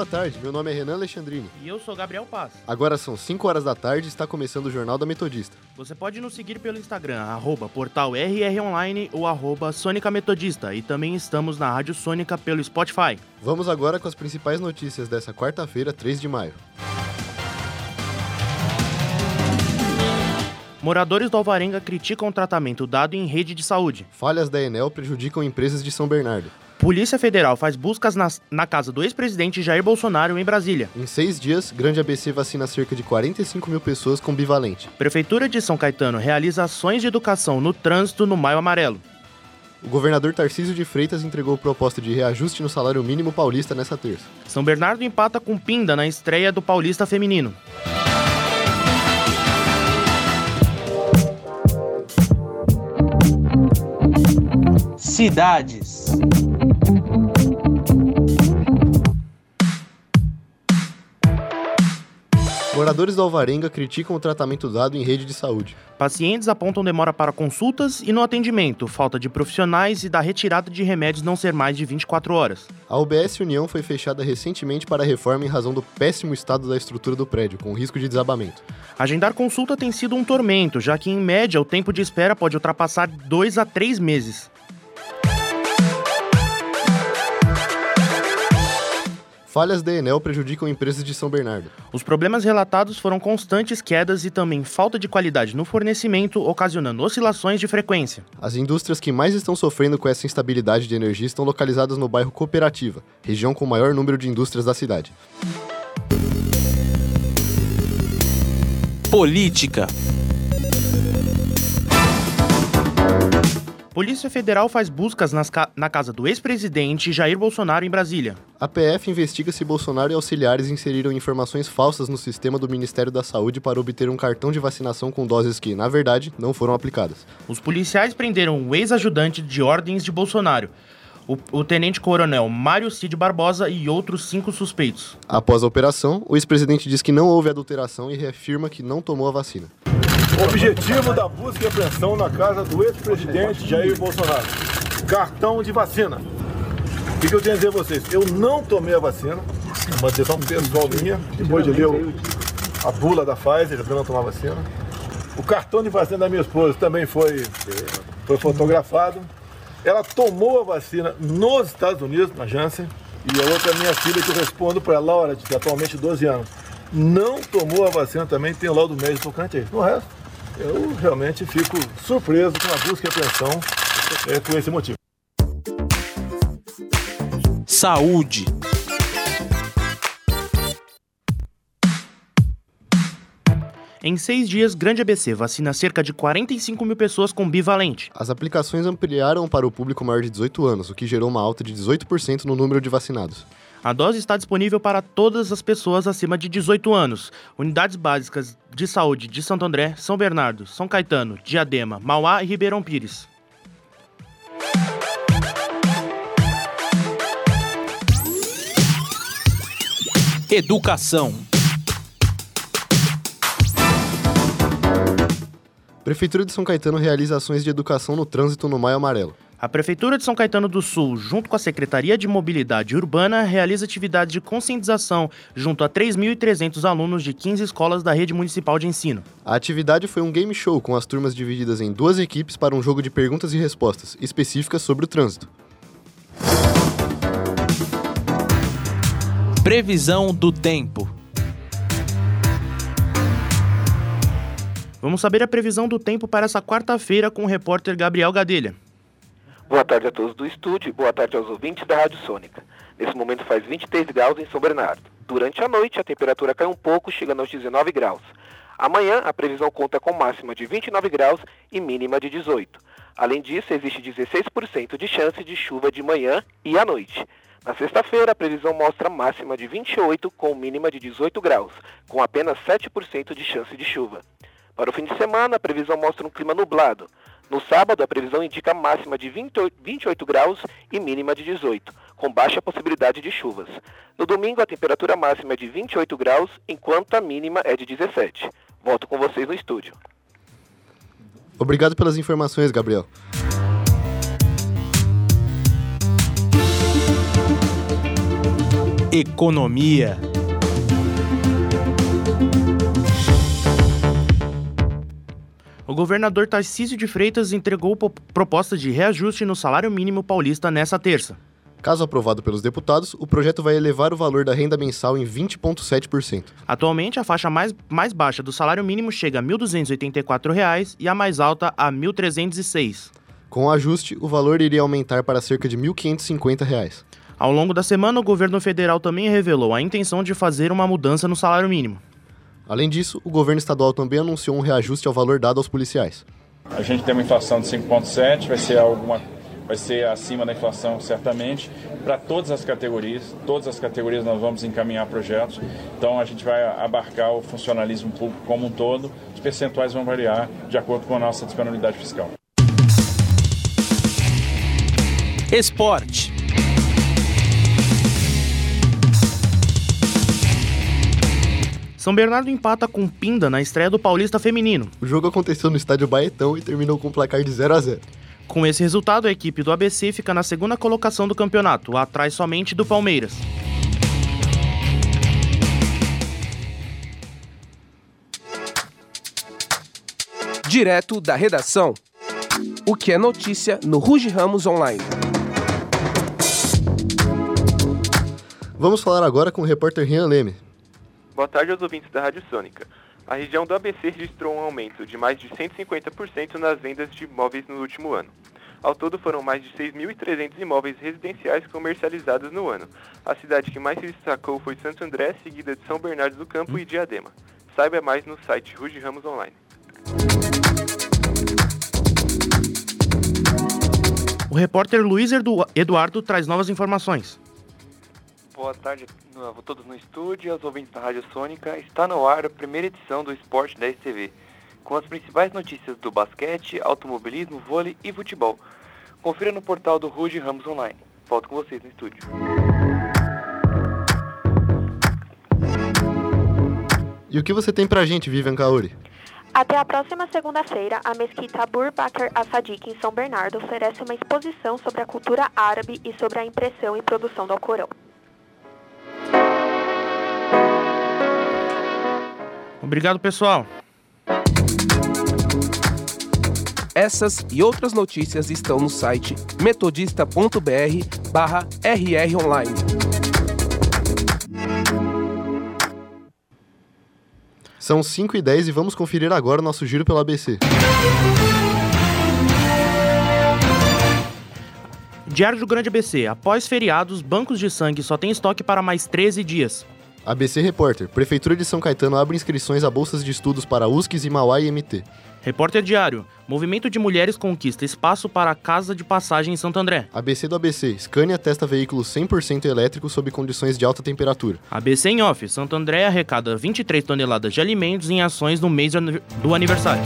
Boa tarde, meu nome é Renan Alexandrini. E eu sou Gabriel Paz. Agora são 5 horas da tarde e está começando o Jornal da Metodista. Você pode nos seguir pelo Instagram, arroba portal RROnline ou arroba Sônica Metodista. E também estamos na Rádio Sônica pelo Spotify. Vamos agora com as principais notícias dessa quarta-feira, 3 de maio. Moradores do Alvarenga criticam o tratamento dado em rede de saúde. Falhas da Enel prejudicam empresas de São Bernardo. Polícia Federal faz buscas nas- na casa do ex-presidente Jair Bolsonaro em Brasília. Em seis dias, Grande ABC vacina cerca de 45 mil pessoas com bivalente. Prefeitura de São Caetano realiza ações de educação no trânsito no Maio Amarelo. O governador Tarcísio de Freitas entregou proposta de reajuste no salário mínimo paulista nessa terça. São Bernardo empata com Pinda na estreia do Paulista Feminino. Cidades. Moradores do Alvarenga criticam o tratamento dado em rede de saúde. Pacientes apontam demora para consultas e no atendimento, falta de profissionais e da retirada de remédios não ser mais de 24 horas. A UBS União foi fechada recentemente para a reforma em razão do péssimo estado da estrutura do prédio, com risco de desabamento. Agendar consulta tem sido um tormento, já que em média o tempo de espera pode ultrapassar 2 a 3 meses. Falhas da Enel prejudicam empresas de São Bernardo. Os problemas relatados foram constantes quedas e também falta de qualidade no fornecimento, ocasionando oscilações de frequência. As indústrias que mais estão sofrendo com essa instabilidade de energia estão localizadas no bairro Cooperativa, região com o maior número de indústrias da cidade. Política. Polícia Federal faz buscas ca- na casa do ex-presidente Jair Bolsonaro em Brasília. A PF investiga se Bolsonaro e auxiliares inseriram informações falsas no sistema do Ministério da Saúde para obter um cartão de vacinação com doses que, na verdade, não foram aplicadas. Os policiais prenderam o ex-ajudante de ordens de Bolsonaro, o, o tenente-coronel Mário Cid Barbosa e outros cinco suspeitos. Após a operação, o ex-presidente diz que não houve adulteração e reafirma que não tomou a vacina. Objetivo da busca e apreensão na casa do ex-presidente Jair Bolsonaro. Cartão de vacina. O que, que eu tenho a dizer a vocês? Eu não tomei a vacina, uma decisão pessoal minha, depois de ler o- a bula da Pfizer, para não tomar vacina. O cartão de vacina da minha esposa também foi, foi fotografado. Ela tomou a vacina nos Estados Unidos, na Janssen, e a outra minha filha, que eu respondo para ela, Laura, de atualmente 12 anos, não tomou a vacina também, tem laudo médico tocante a isso. No resto, eu realmente fico surpreso com a busca e apreensão é, por esse motivo. Saúde. Em seis dias, Grande ABC vacina cerca de 45 mil pessoas com bivalente. As aplicações ampliaram para o público maior de 18 anos, o que gerou uma alta de 18% no número de vacinados. A dose está disponível para todas as pessoas acima de 18 anos. Unidades básicas de saúde de Santo André, São Bernardo, São Caetano, Diadema, Mauá e Ribeirão Pires. Educação. Prefeitura de São Caetano realiza ações de educação no trânsito no Maio Amarelo. A Prefeitura de São Caetano do Sul, junto com a Secretaria de Mobilidade Urbana, realiza atividades de conscientização junto a 3.300 alunos de 15 escolas da rede municipal de ensino. A atividade foi um game show com as turmas divididas em duas equipes para um jogo de perguntas e respostas específicas sobre o trânsito. Previsão do tempo. Vamos saber a previsão do tempo para essa quarta-feira com o repórter Gabriel Gadelha. Boa tarde a todos do estúdio e boa tarde aos ouvintes da Rádio Sônica. Nesse momento faz 23 graus em São Bernardo. Durante a noite, a temperatura cai um pouco, chegando aos 19 graus. Amanhã, a previsão conta com máxima de 29 graus e mínima de 18. Além disso, existe 16% de chance de chuva de manhã e à noite. Na sexta-feira, a previsão mostra máxima de 28 com mínima de 18 graus, com apenas 7% de chance de chuva. Para o fim de semana, a previsão mostra um clima nublado. No sábado, a previsão indica máxima de 28 28 graus e mínima de 18, com baixa possibilidade de chuvas. No domingo, a temperatura máxima é de 28 graus, enquanto a mínima é de 17. Volto com vocês no estúdio. Obrigado pelas informações, Gabriel. Economia. O governador Tarcísio de Freitas entregou proposta de reajuste no salário mínimo paulista nesta terça. Caso aprovado pelos deputados, o projeto vai elevar o valor da renda mensal em 20,7%. Atualmente, a faixa mais, mais baixa do salário mínimo chega a R$ 1.284 e a mais alta a R$ 1.306. Com o ajuste, o valor iria aumentar para cerca de R$ 1.550. Ao longo da semana, o governo federal também revelou a intenção de fazer uma mudança no salário mínimo. Além disso, o governo estadual também anunciou um reajuste ao valor dado aos policiais. A gente tem uma inflação de 5,7, vai ser alguma vai ser acima da inflação certamente para todas as categorias. Todas as categorias nós vamos encaminhar projetos. Então a gente vai abarcar o funcionalismo público como um todo. Os percentuais vão variar de acordo com a nossa disponibilidade fiscal. Esporte. São Bernardo empata com Pinda na estreia do Paulista Feminino. O jogo aconteceu no estádio Baetão e terminou com um placar de 0 a 0. Com esse resultado, a equipe do ABC fica na segunda colocação do campeonato, atrás somente do Palmeiras. Direto da redação. O que é notícia no Ruge Ramos Online. Vamos falar agora com o repórter Rian Leme. Boa tarde aos ouvintes da Rádio Sônica. A região do ABC registrou um aumento de mais de 150% nas vendas de imóveis no último ano. Ao todo foram mais de 6.300 imóveis residenciais comercializados no ano. A cidade que mais se destacou foi Santo André, seguida de São Bernardo do Campo e Diadema. Saiba mais no site Ruge Ramos Online. O repórter Luiz Eduardo traz novas informações. Boa tarde a todos no estúdio e aos ouvintes da Rádio Sônica. Está no ar a primeira edição do Esporte 10 TV, com as principais notícias do basquete, automobilismo, vôlei e futebol. Confira no portal do Ruge Ramos Online. Volto com vocês no estúdio. E o que você tem pra gente, Vivian Kaori? Até a próxima segunda-feira, a Mesquita Abur Bakr Asadiq, em São Bernardo, oferece uma exposição sobre a cultura árabe e sobre a impressão e produção do Alcorão. Obrigado, pessoal. Essas e outras notícias estão no site metodista.br/rronline. São 5 e 10 e vamos conferir agora o nosso giro pelo ABC. Diário do Grande ABC. Após feriados, bancos de sangue só tem estoque para mais 13 dias. ABC Repórter. Prefeitura de São Caetano abre inscrições a bolsas de estudos para USCs e Mauá e MT. Repórter Diário. Movimento de mulheres conquista espaço para a casa de passagem em Santo André. ABC do ABC. Scania testa veículo 100% elétrico sob condições de alta temperatura. ABC em off. Santo André arrecada 23 toneladas de alimentos em ações no mês do aniversário.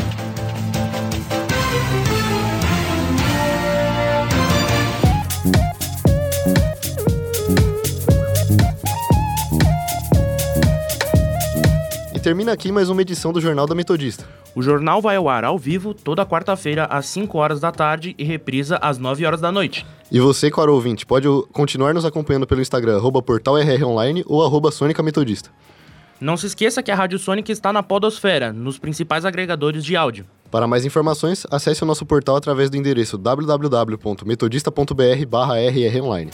Termina aqui mais uma edição do Jornal da Metodista. O jornal vai ao ar ao vivo toda quarta-feira às 5 horas da tarde e reprisa às 9 horas da noite. E você, caro ouvinte, pode continuar nos acompanhando pelo Instagram, arroba portalrronline ou arroba Sônica Metodista. Não se esqueça que a Rádio Sônica está na Podosfera, nos principais agregadores de áudio. Para mais informações, acesse o nosso portal através do endereço www.metodista.br/rronline.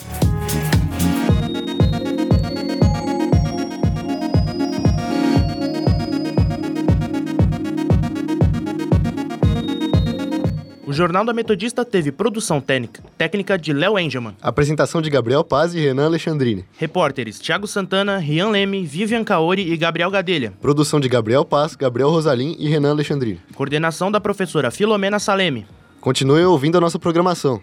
Jornal da Metodista teve produção técnica, técnica de Léo Engelman. Apresentação de Gabriel Paz e Renan Alexandrini. Repórteres Thiago Santana, Rian Leme, Vivian Caori e Gabriel Gadelha. Produção de Gabriel Paz, Gabriel Rosalim e Renan Alexandrini. Coordenação da professora Filomena Saleme. Continue ouvindo a nossa programação.